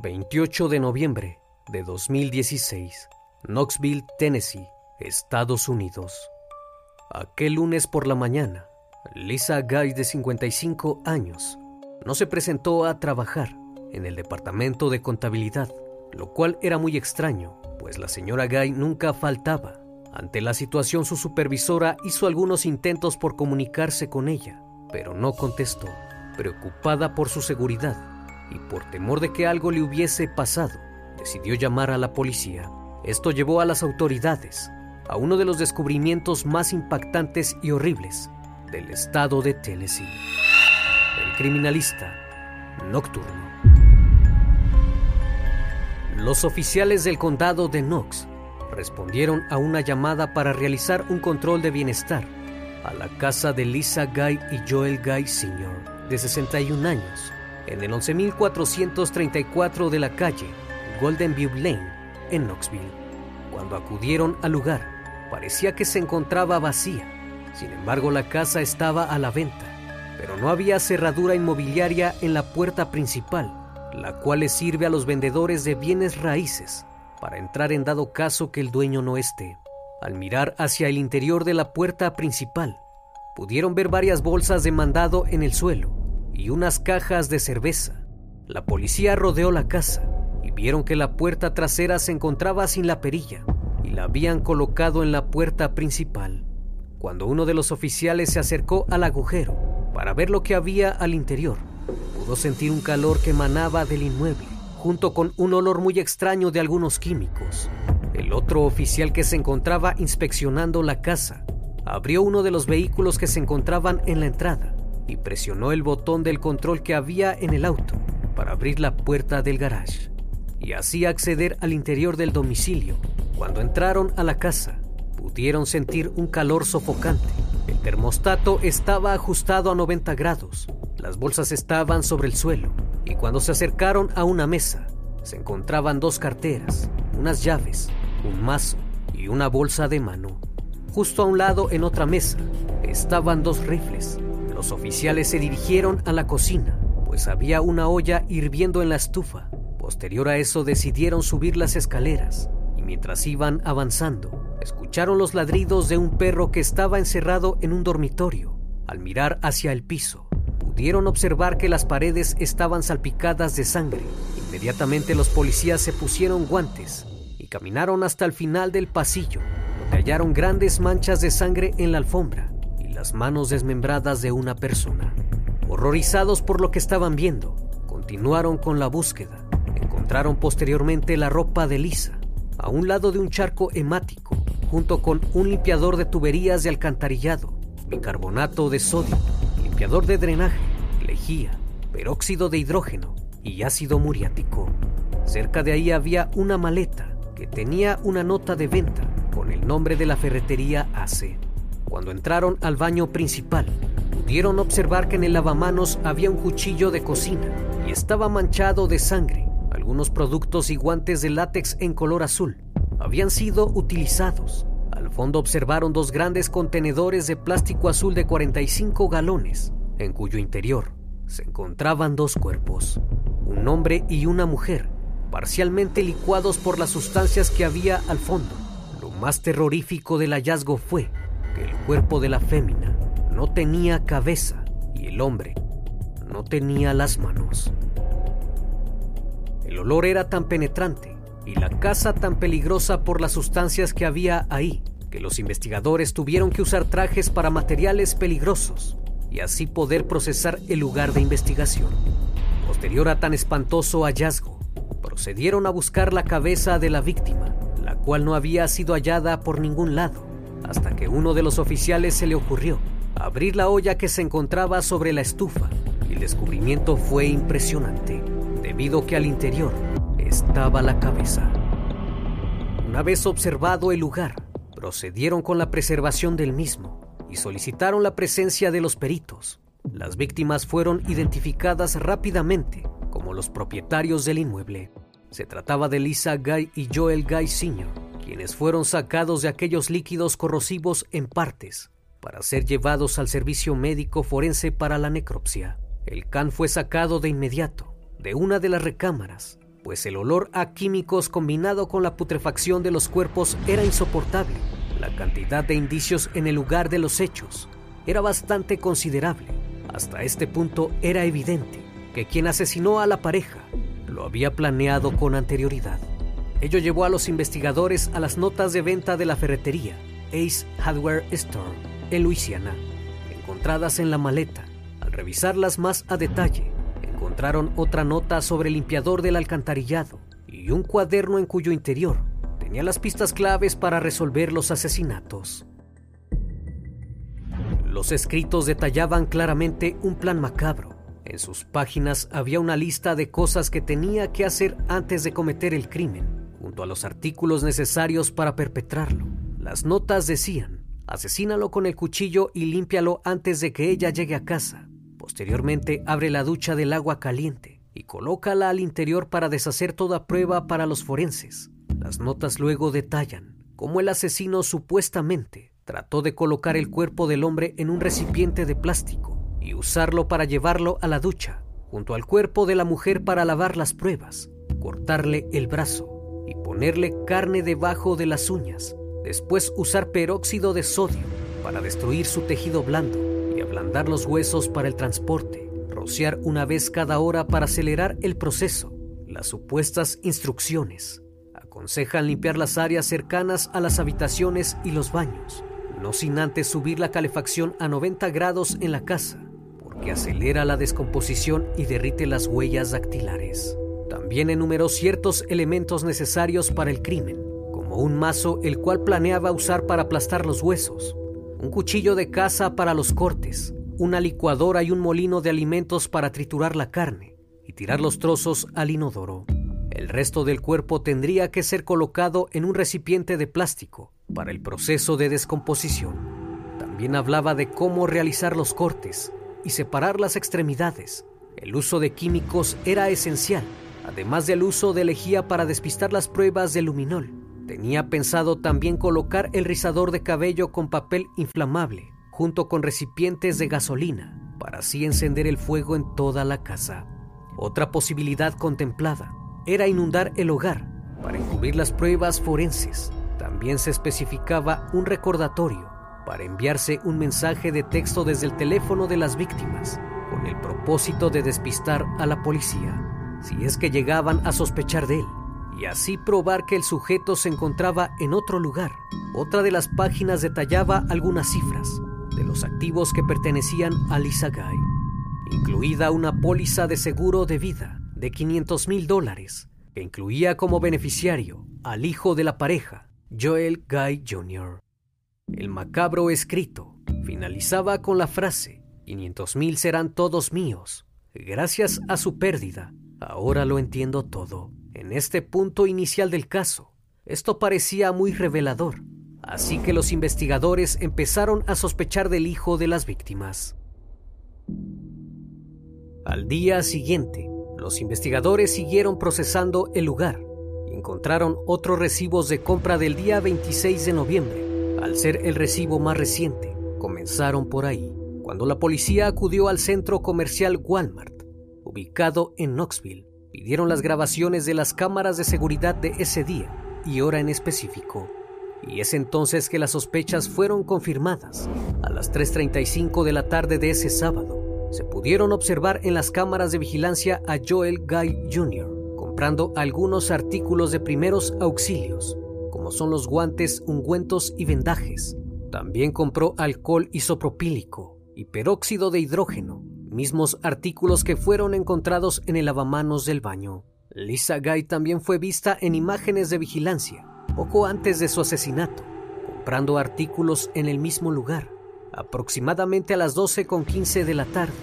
28 de noviembre de 2016, Knoxville, Tennessee, Estados Unidos. Aquel lunes por la mañana, Lisa Guy, de 55 años, no se presentó a trabajar en el departamento de contabilidad, lo cual era muy extraño, pues la señora Guy nunca faltaba. Ante la situación, su supervisora hizo algunos intentos por comunicarse con ella, pero no contestó. Preocupada por su seguridad, y por temor de que algo le hubiese pasado, decidió llamar a la policía. Esto llevó a las autoridades a uno de los descubrimientos más impactantes y horribles del estado de Tennessee. El criminalista nocturno. Los oficiales del condado de Knox respondieron a una llamada para realizar un control de bienestar a la casa de Lisa Guy y Joel Guy Sr., de 61 años, en el 11.434 de la calle Golden View Lane, en Knoxville. Cuando acudieron al lugar, parecía que se encontraba vacía. Sin embargo, la casa estaba a la venta, pero no había cerradura inmobiliaria en la puerta principal, la cual le sirve a los vendedores de bienes raíces para entrar en dado caso que el dueño no esté. Al mirar hacia el interior de la puerta principal, pudieron ver varias bolsas de mandado en el suelo y unas cajas de cerveza. La policía rodeó la casa y vieron que la puerta trasera se encontraba sin la perilla y la habían colocado en la puerta principal. Cuando uno de los oficiales se acercó al agujero para ver lo que había al interior, pudo sentir un calor que emanaba del inmueble, junto con un olor muy extraño de algunos químicos. El otro oficial que se encontraba inspeccionando la casa abrió uno de los vehículos que se encontraban en la entrada y presionó el botón del control que había en el auto para abrir la puerta del garage y así acceder al interior del domicilio. Cuando entraron a la casa, pudieron sentir un calor sofocante. El termostato estaba ajustado a 90 grados, las bolsas estaban sobre el suelo y cuando se acercaron a una mesa, se encontraban dos carteras, unas llaves, un mazo y una bolsa de mano. Justo a un lado en otra mesa estaban dos rifles los oficiales se dirigieron a la cocina, pues había una olla hirviendo en la estufa. Posterior a eso decidieron subir las escaleras y mientras iban avanzando, escucharon los ladridos de un perro que estaba encerrado en un dormitorio. Al mirar hacia el piso, pudieron observar que las paredes estaban salpicadas de sangre. Inmediatamente los policías se pusieron guantes y caminaron hasta el final del pasillo, donde hallaron grandes manchas de sangre en la alfombra las manos desmembradas de una persona. Horrorizados por lo que estaban viendo, continuaron con la búsqueda. Encontraron posteriormente la ropa de Lisa, a un lado de un charco hemático, junto con un limpiador de tuberías de alcantarillado, bicarbonato de sodio, limpiador de drenaje, lejía, peróxido de hidrógeno y ácido muriático. Cerca de ahí había una maleta que tenía una nota de venta con el nombre de la ferretería AC. Cuando entraron al baño principal, pudieron observar que en el lavamanos había un cuchillo de cocina y estaba manchado de sangre. Algunos productos y guantes de látex en color azul habían sido utilizados. Al fondo observaron dos grandes contenedores de plástico azul de 45 galones, en cuyo interior se encontraban dos cuerpos, un hombre y una mujer, parcialmente licuados por las sustancias que había al fondo. Lo más terrorífico del hallazgo fue el cuerpo de la fémina no tenía cabeza y el hombre no tenía las manos. El olor era tan penetrante y la casa tan peligrosa por las sustancias que había ahí, que los investigadores tuvieron que usar trajes para materiales peligrosos y así poder procesar el lugar de investigación. Posterior a tan espantoso hallazgo, procedieron a buscar la cabeza de la víctima, la cual no había sido hallada por ningún lado, hasta que uno de los oficiales se le ocurrió abrir la olla que se encontraba sobre la estufa el descubrimiento fue impresionante, debido que al interior estaba la cabeza. Una vez observado el lugar, procedieron con la preservación del mismo y solicitaron la presencia de los peritos. Las víctimas fueron identificadas rápidamente como los propietarios del inmueble. Se trataba de Lisa Guy y Joel Guy Sr., quienes fueron sacados de aquellos líquidos corrosivos en partes para ser llevados al servicio médico forense para la necropsia. El can fue sacado de inmediato de una de las recámaras, pues el olor a químicos combinado con la putrefacción de los cuerpos era insoportable. La cantidad de indicios en el lugar de los hechos era bastante considerable. Hasta este punto era evidente que quien asesinó a la pareja lo había planeado con anterioridad. Ello llevó a los investigadores a las notas de venta de la ferretería Ace Hardware Store en Luisiana, encontradas en la maleta. Al revisarlas más a detalle, encontraron otra nota sobre el limpiador del alcantarillado y un cuaderno en cuyo interior tenía las pistas claves para resolver los asesinatos. Los escritos detallaban claramente un plan macabro. En sus páginas había una lista de cosas que tenía que hacer antes de cometer el crimen, a los artículos necesarios para perpetrarlo. Las notas decían, asesínalo con el cuchillo y límpialo antes de que ella llegue a casa. Posteriormente, abre la ducha del agua caliente y colócala al interior para deshacer toda prueba para los forenses. Las notas luego detallan cómo el asesino supuestamente trató de colocar el cuerpo del hombre en un recipiente de plástico y usarlo para llevarlo a la ducha, junto al cuerpo de la mujer para lavar las pruebas, cortarle el brazo y ponerle carne debajo de las uñas, después usar peróxido de sodio para destruir su tejido blando y ablandar los huesos para el transporte, rociar una vez cada hora para acelerar el proceso, las supuestas instrucciones. Aconsejan limpiar las áreas cercanas a las habitaciones y los baños, no sin antes subir la calefacción a 90 grados en la casa, porque acelera la descomposición y derrite las huellas dactilares. También enumeró ciertos elementos necesarios para el crimen, como un mazo el cual planeaba usar para aplastar los huesos, un cuchillo de caza para los cortes, una licuadora y un molino de alimentos para triturar la carne y tirar los trozos al inodoro. El resto del cuerpo tendría que ser colocado en un recipiente de plástico para el proceso de descomposición. También hablaba de cómo realizar los cortes y separar las extremidades. El uso de químicos era esencial, además del uso de lejía para despistar las pruebas de luminol. Tenía pensado también colocar el rizador de cabello con papel inflamable, junto con recipientes de gasolina, para así encender el fuego en toda la casa. Otra posibilidad contemplada era inundar el hogar para encubrir las pruebas forenses. También se especificaba un recordatorio para enviarse un mensaje de texto desde el teléfono de las víctimas con el propósito de despistar a la policía si es que llegaban a sospechar de él y así probar que el sujeto se encontraba en otro lugar. Otra de las páginas detallaba algunas cifras de los activos que pertenecían a Lisa Guy, incluida una póliza de seguro de vida de 500 mil dólares, que incluía como beneficiario al hijo de la pareja, Joel Guy Jr. El macabro escrito finalizaba con la frase, 500 mil serán todos míos. Gracias a su pérdida, ahora lo entiendo todo. En este punto inicial del caso, esto parecía muy revelador, así que los investigadores empezaron a sospechar del hijo de las víctimas. Al día siguiente, los investigadores siguieron procesando el lugar encontraron otros recibos de compra del día 26 de noviembre. Al ser el recibo más reciente, comenzaron por ahí, cuando la policía acudió al centro comercial Walmart, ubicado en Knoxville. Pidieron las grabaciones de las cámaras de seguridad de ese día y hora en específico. Y es entonces que las sospechas fueron confirmadas. A las 3.35 de la tarde de ese sábado, se pudieron observar en las cámaras de vigilancia a Joel Guy Jr. comprando algunos artículos de primeros auxilios, como son los guantes, ungüentos y vendajes. También compró alcohol isopropílico y peróxido de hidrógeno, mismos artículos que fueron encontrados en el lavamanos del baño. Lisa Guy también fue vista en imágenes de vigilancia poco antes de su asesinato, comprando artículos en el mismo lugar, aproximadamente a las 12.15 de la tarde.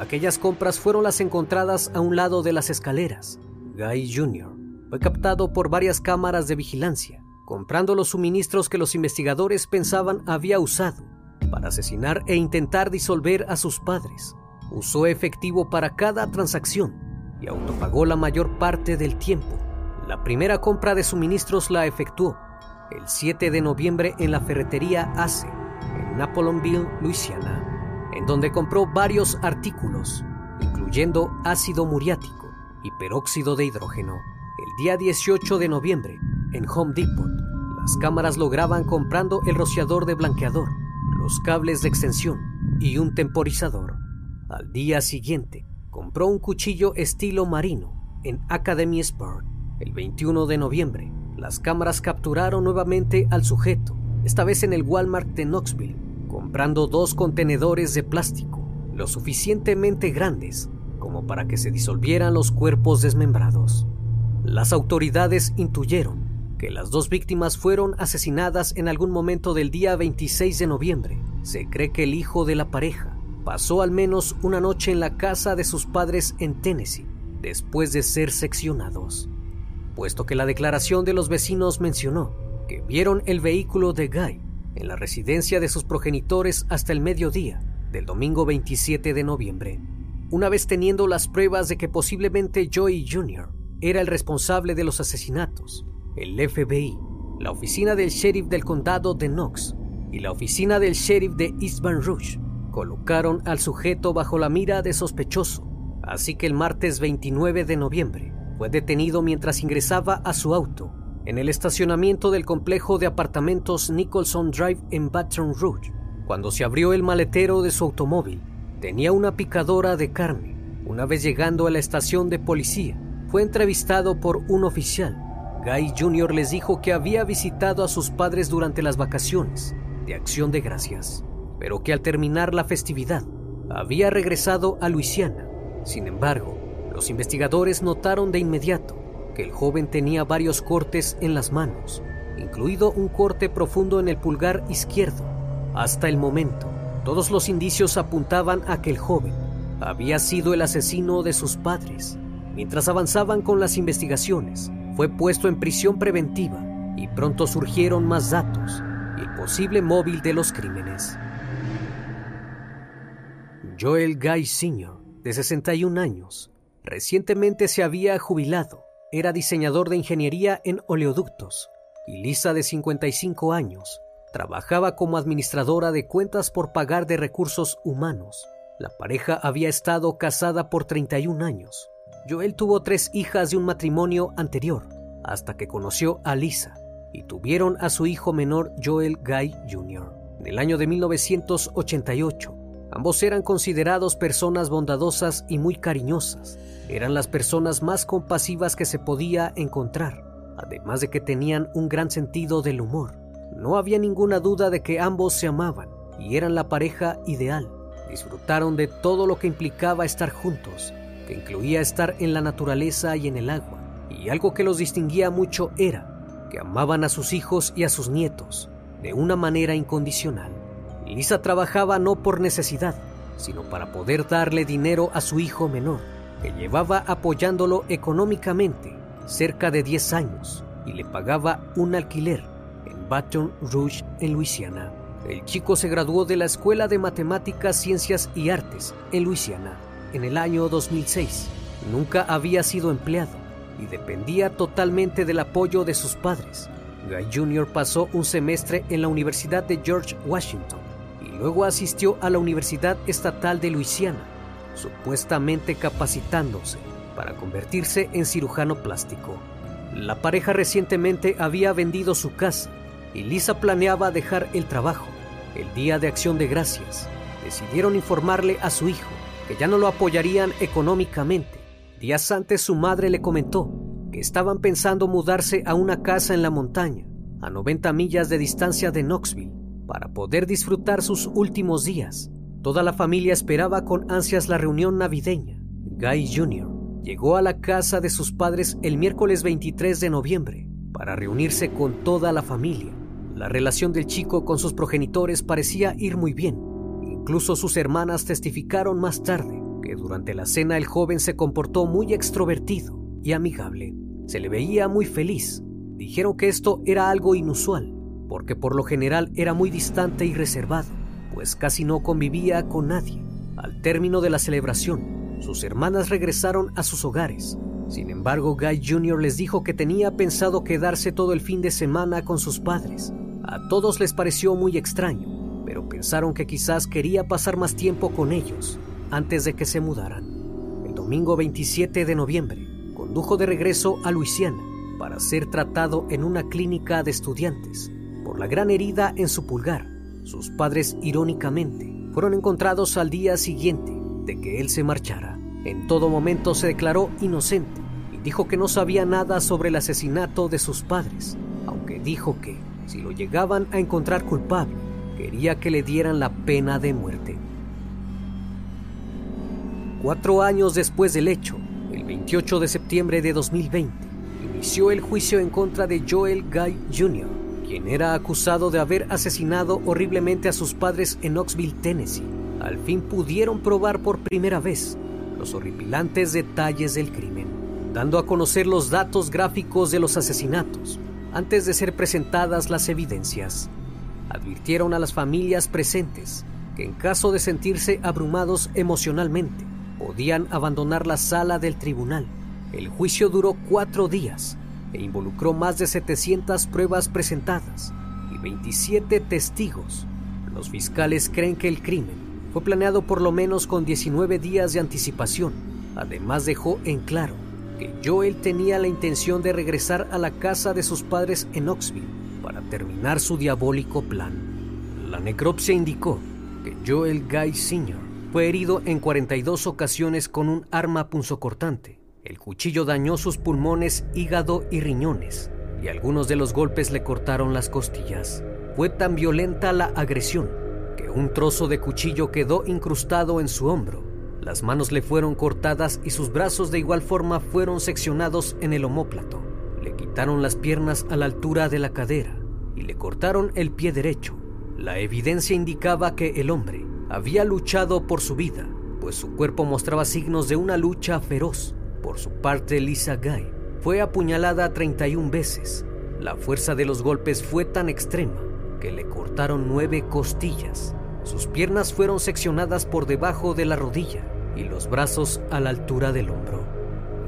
Aquellas compras fueron las encontradas a un lado de las escaleras. Guy Jr. fue captado por varias cámaras de vigilancia, comprando los suministros que los investigadores pensaban había usado para asesinar e intentar disolver a sus padres. Usó efectivo para cada transacción y autopagó la mayor parte del tiempo. La primera compra de suministros la efectuó el 7 de noviembre en la ferretería ACE, en Napoleonville, Luisiana, en donde compró varios artículos, incluyendo ácido muriático y peróxido de hidrógeno. El día 18 de noviembre, en Home Depot, las cámaras lograban comprando el rociador de blanqueador, los cables de extensión y un temporizador. Al día siguiente, compró un cuchillo estilo marino en Academy Sport. El 21 de noviembre, las cámaras capturaron nuevamente al sujeto, esta vez en el Walmart de Knoxville, comprando dos contenedores de plástico, lo suficientemente grandes como para que se disolvieran los cuerpos desmembrados. Las autoridades intuyeron que las dos víctimas fueron asesinadas en algún momento del día 26 de noviembre. Se cree que el hijo de la pareja pasó al menos una noche en la casa de sus padres en Tennessee después de ser seccionados, puesto que la declaración de los vecinos mencionó que vieron el vehículo de Guy en la residencia de sus progenitores hasta el mediodía del domingo 27 de noviembre. Una vez teniendo las pruebas de que posiblemente Joey Jr. era el responsable de los asesinatos, el FBI, la oficina del sheriff del condado de Knox y la oficina del sheriff de East Baton Rouge colocaron al sujeto bajo la mira de sospechoso, así que el martes 29 de noviembre fue detenido mientras ingresaba a su auto en el estacionamiento del complejo de apartamentos Nicholson Drive en Baton Rouge. Cuando se abrió el maletero de su automóvil, tenía una picadora de carne. Una vez llegando a la estación de policía, fue entrevistado por un oficial. Guy Jr. les dijo que había visitado a sus padres durante las vacaciones de acción de gracias pero que al terminar la festividad había regresado a Luisiana. Sin embargo, los investigadores notaron de inmediato que el joven tenía varios cortes en las manos, incluido un corte profundo en el pulgar izquierdo. Hasta el momento, todos los indicios apuntaban a que el joven había sido el asesino de sus padres. Mientras avanzaban con las investigaciones, fue puesto en prisión preventiva y pronto surgieron más datos y el posible móvil de los crímenes. Joel Guy Sr., de 61 años, recientemente se había jubilado. Era diseñador de ingeniería en oleoductos. Y Lisa, de 55 años, trabajaba como administradora de cuentas por pagar de recursos humanos. La pareja había estado casada por 31 años. Joel tuvo tres hijas de un matrimonio anterior, hasta que conoció a Lisa, y tuvieron a su hijo menor Joel Guy Jr. En el año de 1988, Ambos eran considerados personas bondadosas y muy cariñosas. Eran las personas más compasivas que se podía encontrar, además de que tenían un gran sentido del humor. No había ninguna duda de que ambos se amaban y eran la pareja ideal. Disfrutaron de todo lo que implicaba estar juntos, que incluía estar en la naturaleza y en el agua. Y algo que los distinguía mucho era que amaban a sus hijos y a sus nietos de una manera incondicional. Lisa trabajaba no por necesidad, sino para poder darle dinero a su hijo menor, que llevaba apoyándolo económicamente cerca de 10 años y le pagaba un alquiler en Baton Rouge, en Luisiana. El chico se graduó de la Escuela de Matemáticas, Ciencias y Artes en Luisiana en el año 2006. Nunca había sido empleado y dependía totalmente del apoyo de sus padres. Guy Jr. pasó un semestre en la Universidad de George Washington Luego asistió a la Universidad Estatal de Luisiana, supuestamente capacitándose para convertirse en cirujano plástico. La pareja recientemente había vendido su casa y Lisa planeaba dejar el trabajo. El día de acción de gracias, decidieron informarle a su hijo que ya no lo apoyarían económicamente. Días antes su madre le comentó que estaban pensando mudarse a una casa en la montaña, a 90 millas de distancia de Knoxville, para poder disfrutar sus últimos días. Toda la familia esperaba con ansias la reunión navideña. Guy Jr. llegó a la casa de sus padres el miércoles 23 de noviembre para reunirse con toda la familia. La relación del chico con sus progenitores parecía ir muy bien. Incluso sus hermanas testificaron más tarde que durante la cena el joven se comportó muy extrovertido y amigable. Se le veía muy feliz. Dijeron que esto era algo inusual, porque por lo general era muy distante y reservado, pues casi no convivía con nadie. Al término de la celebración, sus hermanas regresaron a sus hogares. Sin embargo, Guy Jr. les dijo que tenía pensado quedarse todo el fin de semana con sus padres. A todos les pareció muy extraño, pero pensaron que quizás quería pasar más tiempo con ellos antes de que se mudaran. El domingo 27 de noviembre, condujo de regreso a Luisiana para ser tratado en una clínica de estudiantes por la gran herida en su pulgar. Sus padres, irónicamente, fueron encontrados al día siguiente de que él se marchara. En todo momento se declaró inocente y dijo que no sabía nada sobre el asesinato de sus padres, aunque dijo que, si lo llegaban a encontrar culpable, quería que le dieran la pena de muerte. Cuatro años después del hecho, el 28 de septiembre de 2020, inició el juicio en contra de Joel Guy Jr., quien era acusado de haber asesinado horriblemente a sus padres en Knoxville, Tennessee. Al fin pudieron probar por primera vez los horripilantes detalles del crimen, dando a conocer los datos gráficos de los asesinatos antes de ser presentadas las evidencias. Advirtieron a las familias presentes que en caso de sentirse abrumados emocionalmente, podían abandonar la sala del tribunal. El juicio duró cuatro días e involucró más de 700 pruebas presentadas y 27 testigos. Los fiscales creen que el crimen fue planeado por lo menos con 19 días de anticipación. Además dejó en claro que Joel tenía la intención de regresar a la casa de sus padres en Knoxville para terminar su diabólico plan. La necropsia indicó que Joel Guy Sr fue herido en 42 ocasiones con un arma punzocortante. El cuchillo dañó sus pulmones, hígado y riñones, y algunos de los golpes le cortaron las costillas. Fue tan violenta la agresión que un trozo de cuchillo quedó incrustado en su hombro. Las manos le fueron cortadas y sus brazos de igual forma fueron seccionados en el omóplato. Le quitaron las piernas a la altura de la cadera y le cortaron el pie derecho. La evidencia indicaba que el hombre había luchado por su vida, pues su cuerpo mostraba signos de una lucha feroz. Por su parte, Lisa Guy fue apuñalada 31 veces. La fuerza de los golpes fue tan extrema que le cortaron nueve costillas. Sus piernas fueron seccionadas por debajo de la rodilla y los brazos a la altura del hombro.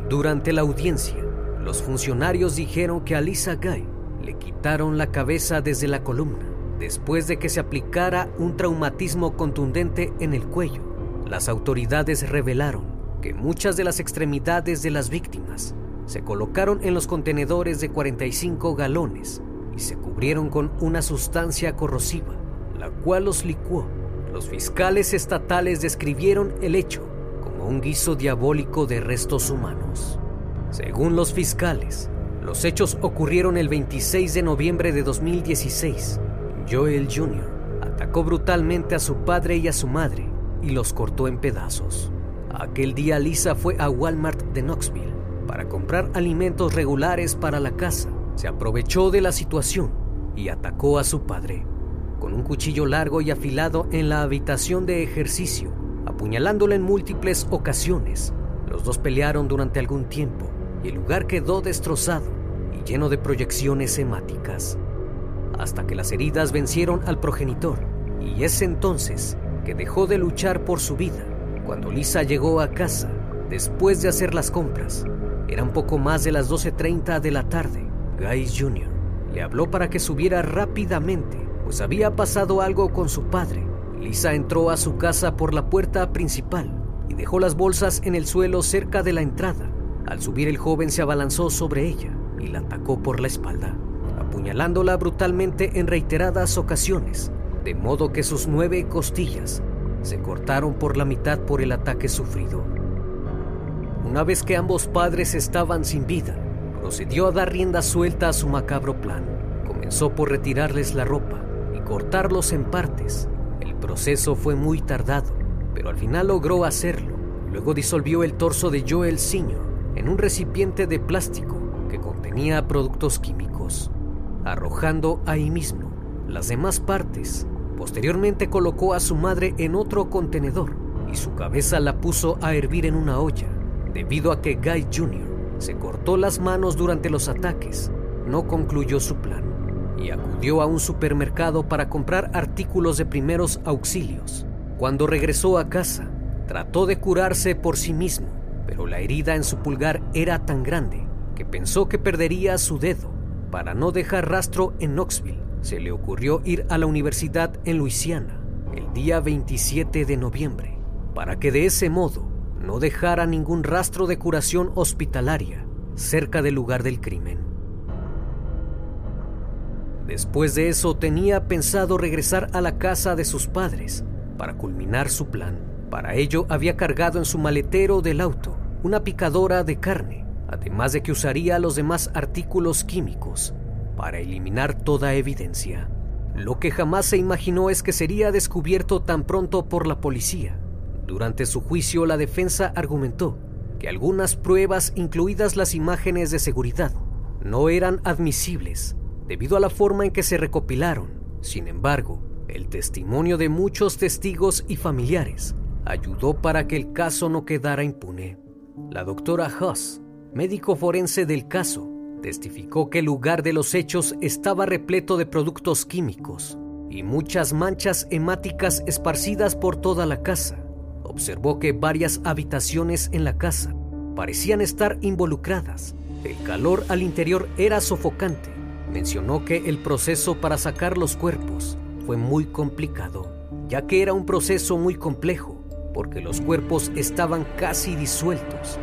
Durante la audiencia, los funcionarios dijeron que a Lisa Guy le quitaron la cabeza desde la columna después de que se aplicara un traumatismo contundente en el cuello. Las autoridades revelaron que muchas de las extremidades de las víctimas se colocaron en los contenedores de 45 galones y se cubrieron con una sustancia corrosiva, la cual los licuó. Los fiscales estatales describieron el hecho como un guiso diabólico de restos humanos. Según los fiscales, los hechos ocurrieron el 26 de noviembre de 2016 Joel Jr. atacó brutalmente a su padre y a su madre y los cortó en pedazos. Aquel día Lisa fue a Walmart de Knoxville para comprar alimentos regulares para la casa. Se aprovechó de la situación y atacó a su padre con un cuchillo largo y afilado en la habitación de ejercicio, apuñalándolo en múltiples ocasiones. Los dos pelearon durante algún tiempo y el lugar quedó destrozado y lleno de proyecciones hemáticas hasta que las heridas vencieron al progenitor, y es entonces que dejó de luchar por su vida. Cuando Lisa llegó a casa, después de hacer las compras, eran poco más de las 12.30 de la tarde. Guy Jr. le habló para que subiera rápidamente, pues había pasado algo con su padre. Lisa entró a su casa por la puerta principal y dejó las bolsas en el suelo cerca de la entrada. Al subir el joven se abalanzó sobre ella y la atacó por la espalda apuñalándola brutalmente en reiteradas ocasiones, de modo que sus nueve costillas se cortaron por la mitad por el ataque sufrido. Una vez que ambos padres estaban sin vida, procedió a dar rienda suelta a su macabro plan. Comenzó por retirarles la ropa y cortarlos en partes. El proceso fue muy tardado, pero al final logró hacerlo. Luego disolvió el torso de Joel Sr. en un recipiente de plástico que contenía productos químicos, arrojando ahí mismo las demás partes. Posteriormente colocó a su madre en otro contenedor y su cabeza la puso a hervir en una olla, debido a que Guy Jr se cortó las manos durante los ataques, no concluyó su plan y acudió a un supermercado para comprar artículos de primeros auxilios. Cuando regresó a casa, trató de curarse por sí mismo, pero la herida en su pulgar era tan grande que pensó que perdería su dedo. Para no dejar rastro en Knoxville, se le ocurrió ir a la universidad en Luisiana el día 27 de noviembre, para que de ese modo no dejara ningún rastro de curación hospitalaria cerca del lugar del crimen. Después de eso tenía pensado regresar a la casa de sus padres para culminar su plan. Para ello había cargado en su maletero del auto una picadora de carne, además de que usaría los demás artículos químicos para eliminar toda evidencia. Lo que jamás se imaginó es que sería descubierto tan pronto por la policía durante su juicio, la defensa argumentó que algunas pruebas, incluidas las imágenes de seguridad, no eran admisibles debido a la forma en que se recopilaron. Sin embargo, el testimonio de muchos testigos y familiares ayudó para que el caso no quedara impune. La doctora Huss, médico forense del caso, testificó que el lugar de los hechos estaba repleto de productos químicos y muchas manchas hemáticas esparcidas por toda la casa observó que varias habitaciones en la casa parecían estar involucradas. El calor al interior era sofocante. Mencionó que el proceso para sacar los cuerpos fue muy complicado, ya que era un proceso muy complejo, porque los cuerpos estaban casi disueltos.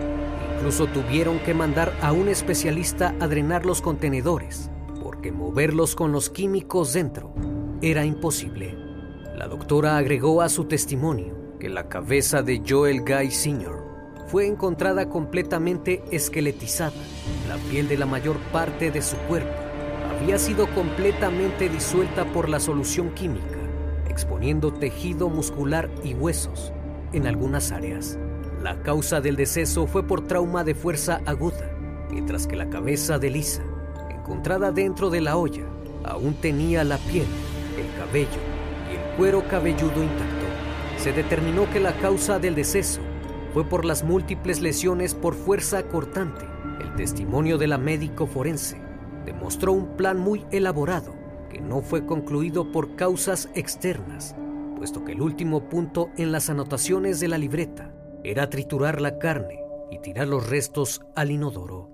Incluso tuvieron que mandar a un especialista a drenar los contenedores, porque moverlos con los químicos dentro era imposible. La doctora agregó a su testimonio que la cabeza de Joel Guy Sr. fue encontrada completamente esqueletizada. La piel de la mayor parte de su cuerpo había sido completamente disuelta por la solución química, exponiendo tejido muscular y huesos en algunas áreas. La causa del deceso fue por trauma de fuerza aguda, mientras que la cabeza de Lisa, encontrada dentro de la olla, aún tenía la piel, el cabello y el cuero cabelludo intacto se determinó que la causa del deceso fue por las múltiples lesiones por fuerza cortante. El testimonio de la médico forense demostró un plan muy elaborado que no fue concluido por causas externas, puesto que el último punto en las anotaciones de la libreta era triturar la carne y tirar los restos al inodoro.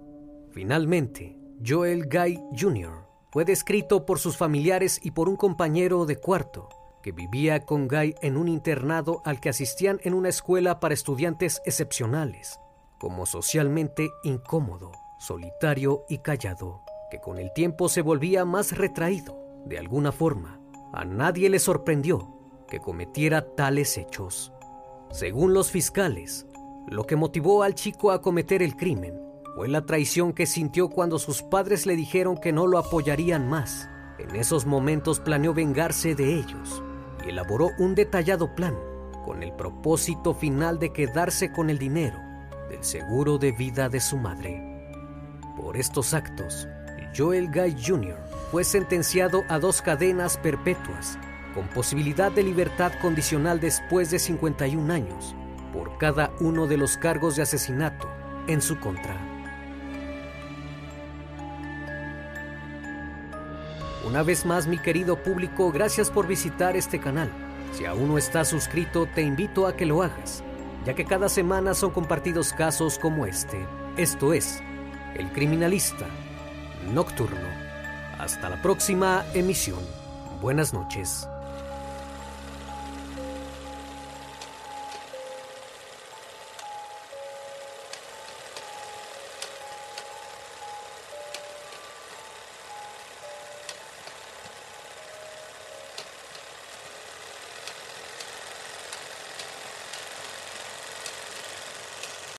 Finalmente, Joel Guy Jr. fue descrito por sus familiares y por un compañero de cuarto que vivía con Guy en un internado al que asistían en una escuela para estudiantes excepcionales, como socialmente incómodo, solitario y callado, que con el tiempo se volvía más retraído. De alguna forma, a nadie le sorprendió que cometiera tales hechos. Según los fiscales, lo que motivó al chico a cometer el crimen fue la traición que sintió cuando sus padres le dijeron que no lo apoyarían más. En esos momentos planeó vengarse de ellos elaboró un detallado plan con el propósito final de quedarse con el dinero del seguro de vida de su madre. Por estos actos, Joel Guy Jr. fue sentenciado a dos cadenas perpetuas con posibilidad de libertad condicional después de 51 años por cada uno de los cargos de asesinato en su contra. Una vez más, mi querido público, gracias por visitar este canal. Si aún no estás suscrito, te invito a que lo hagas, ya que cada semana son compartidos casos como este. Esto es El Criminalista Nocturno. Hasta la próxima emisión. Buenas noches.